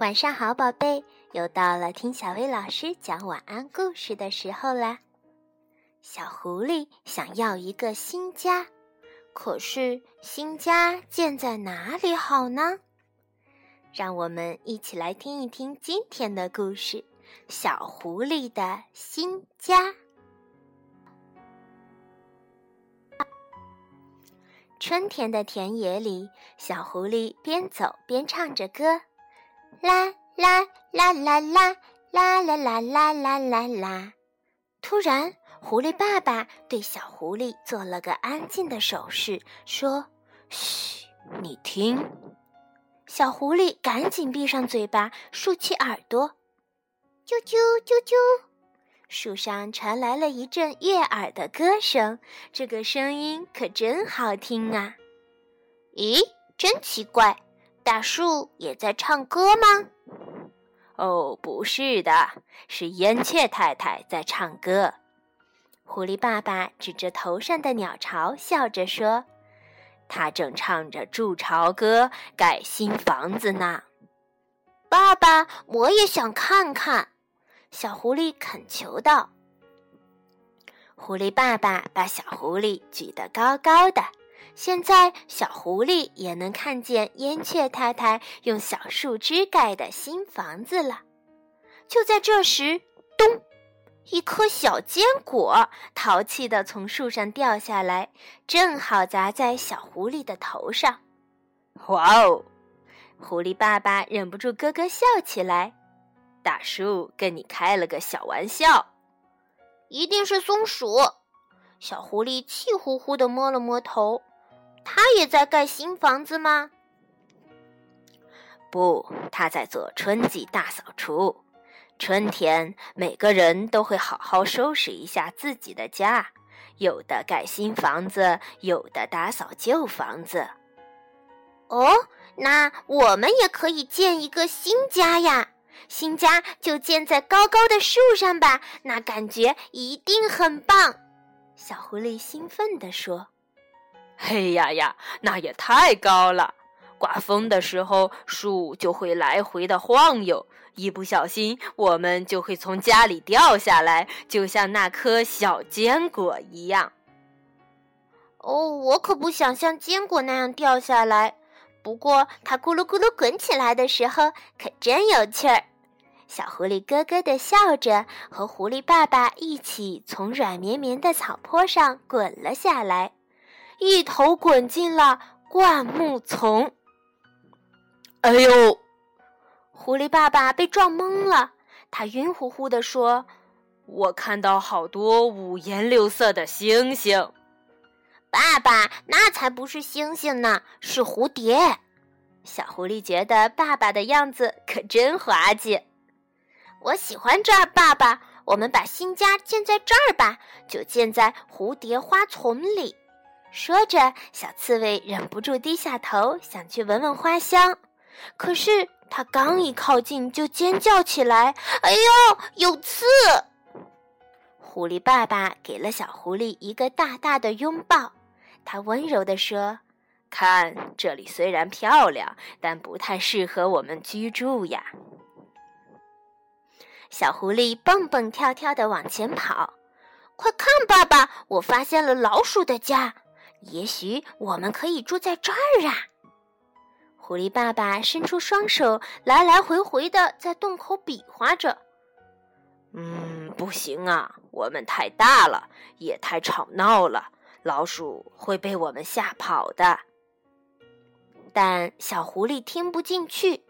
晚上好，宝贝，又到了听小薇老师讲晚安故事的时候啦。小狐狸想要一个新家，可是新家建在哪里好呢？让我们一起来听一听今天的故事《小狐狸的新家》。春天的田野里，小狐狸边走边唱着歌。啦啦啦啦啦啦啦啦啦啦啦啦！突然，狐狸爸爸对小狐狸做了个安静的手势，说：“嘘，你听。”小狐狸赶紧闭上嘴巴，竖起耳朵。啾啾啾啾，树上传来了一阵悦耳的歌声，这个声音可真好听啊！咦，真奇怪。大树也在唱歌吗？哦，不是的，是燕雀太太在唱歌。狐狸爸爸指着头上的鸟巢，笑着说：“他正唱着筑巢歌，盖新房子呢。”爸爸，我也想看看。小狐狸恳求道。狐狸爸爸把小狐狸举得高高的。现在，小狐狸也能看见燕雀太太用小树枝盖的新房子了。就在这时，咚！一颗小坚果淘气地从树上掉下来，正好砸在小狐狸的头上。哇哦！狐狸爸爸忍不住咯咯笑起来。大树跟你开了个小玩笑。一定是松鼠。小狐狸气呼呼地摸了摸头。他也在盖新房子吗？不，他在做春季大扫除。春天，每个人都会好好收拾一下自己的家，有的盖新房子，有的打扫旧房子。哦，那我们也可以建一个新家呀！新家就建在高高的树上吧，那感觉一定很棒。小狐狸兴奋地说。嘿呀呀，那也太高了！刮风的时候，树就会来回的晃悠，一不小心，我们就会从家里掉下来，就像那颗小坚果一样。哦，我可不想像坚果那样掉下来。不过，它咕噜咕噜滚起来的时候，可真有趣儿。小狐狸咯咯地笑着，和狐狸爸爸一起从软绵绵的草坡上滚了下来。一头滚进了灌木丛。哎呦！狐狸爸爸被撞懵了，他晕乎乎地说：“我看到好多五颜六色的星星。”爸爸，那才不是星星呢，是蝴蝶。小狐狸觉得爸爸的样子可真滑稽。我喜欢这儿，爸爸，我们把新家建在这儿吧，就建在蝴蝶花丛里。说着，小刺猬忍不住低下头，想去闻闻花香。可是，它刚一靠近，就尖叫起来：“哎呦，有刺！”狐狸爸爸给了小狐狸一个大大的拥抱，他温柔地说：“看，这里虽然漂亮，但不太适合我们居住呀。”小狐狸蹦蹦跳跳地往前跑，“快看，爸爸，我发现了老鼠的家！”也许我们可以住在这儿啊！狐狸爸爸伸出双手，来来回回的在洞口比划着。嗯，不行啊，我们太大了，也太吵闹了，老鼠会被我们吓跑的。但小狐狸听不进去。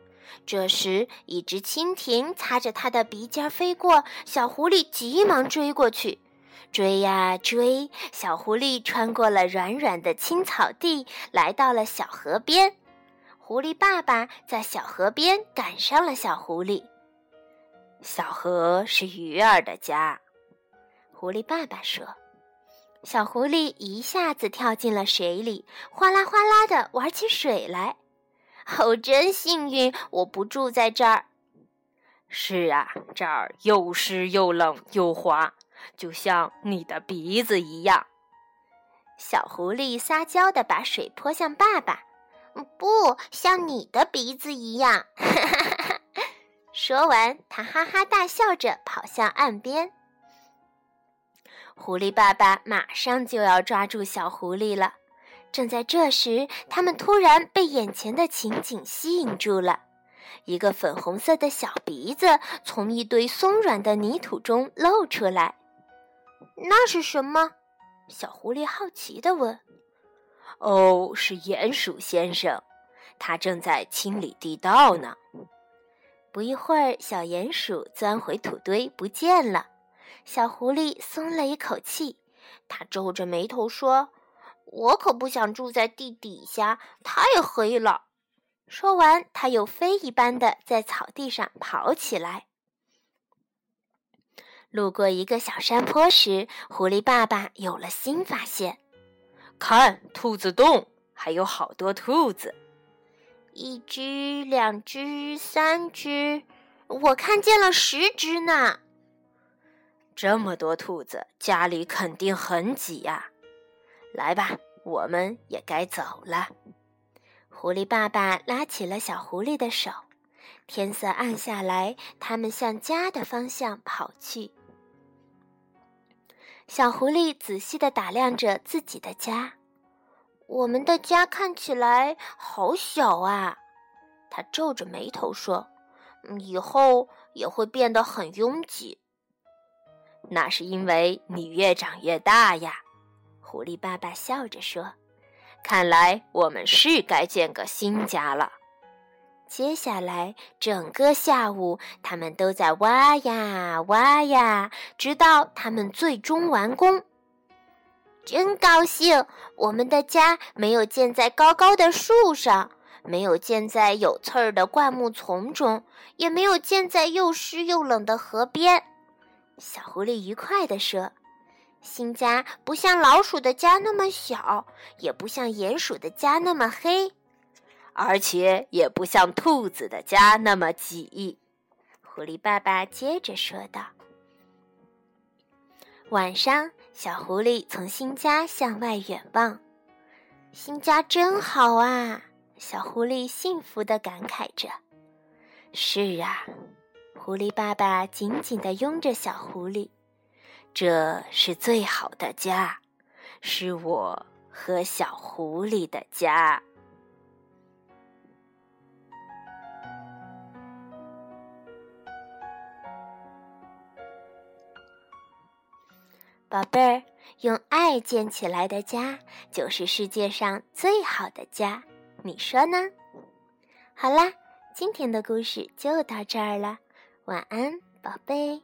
这时，一只蜻蜓擦着它的鼻尖飞过，小狐狸急忙追过去。追呀追，小狐狸穿过了软软的青草地，来到了小河边。狐狸爸爸在小河边赶上了小狐狸。小河是鱼儿的家，狐狸爸爸说。小狐狸一下子跳进了水里，哗啦哗啦的玩起水来。哦，真幸运，我不住在这儿。是啊，这儿又湿又冷又滑。就像你的鼻子一样，小狐狸撒娇的把水泼向爸爸。不像你的鼻子一样，说完，他哈哈大笑着跑向岸边。狐狸爸爸马上就要抓住小狐狸了。正在这时，他们突然被眼前的情景吸引住了。一个粉红色的小鼻子从一堆松软的泥土中露出来。那是什么？小狐狸好奇地问。“哦，是鼹鼠先生，他正在清理地道呢。”不一会儿，小鼹鼠钻回土堆不见了。小狐狸松了一口气，他皱着眉头说：“我可不想住在地底下，太黑了。”说完，他又飞一般的在草地上跑起来。路过一个小山坡时，狐狸爸爸有了新发现：“看，兔子洞，还有好多兔子。一只，两只，三只，我看见了十只呢。这么多兔子，家里肯定很挤呀。来吧，我们也该走了。”狐狸爸爸拉起了小狐狸的手，天色暗下来，他们向家的方向跑去。小狐狸仔细地打量着自己的家，我们的家看起来好小啊！他皱着眉头说：“以后也会变得很拥挤。”那是因为你越长越大呀。”狐狸爸爸笑着说。看来我们是该建个新家了。接下来整个下午，他们都在挖呀挖呀，直到他们最终完工。真高兴！我们的家没有建在高高的树上，没有建在有刺儿的灌木丛中，也没有建在又湿又冷的河边。小狐狸愉快地说。新家不像老鼠的家那么小，也不像鼹鼠的家那么黑，而且也不像兔子的家那么挤。狐狸爸爸接着说道：“晚上，小狐狸从新家向外远望，新家真好啊！”小狐狸幸福地感慨着。“是啊。”狐狸爸爸紧紧地拥着小狐狸。这是最好的家，是我和小狐狸的家。宝贝儿，用爱建起来的家，就是世界上最好的家。你说呢？好啦，今天的故事就到这儿了，晚安，宝贝。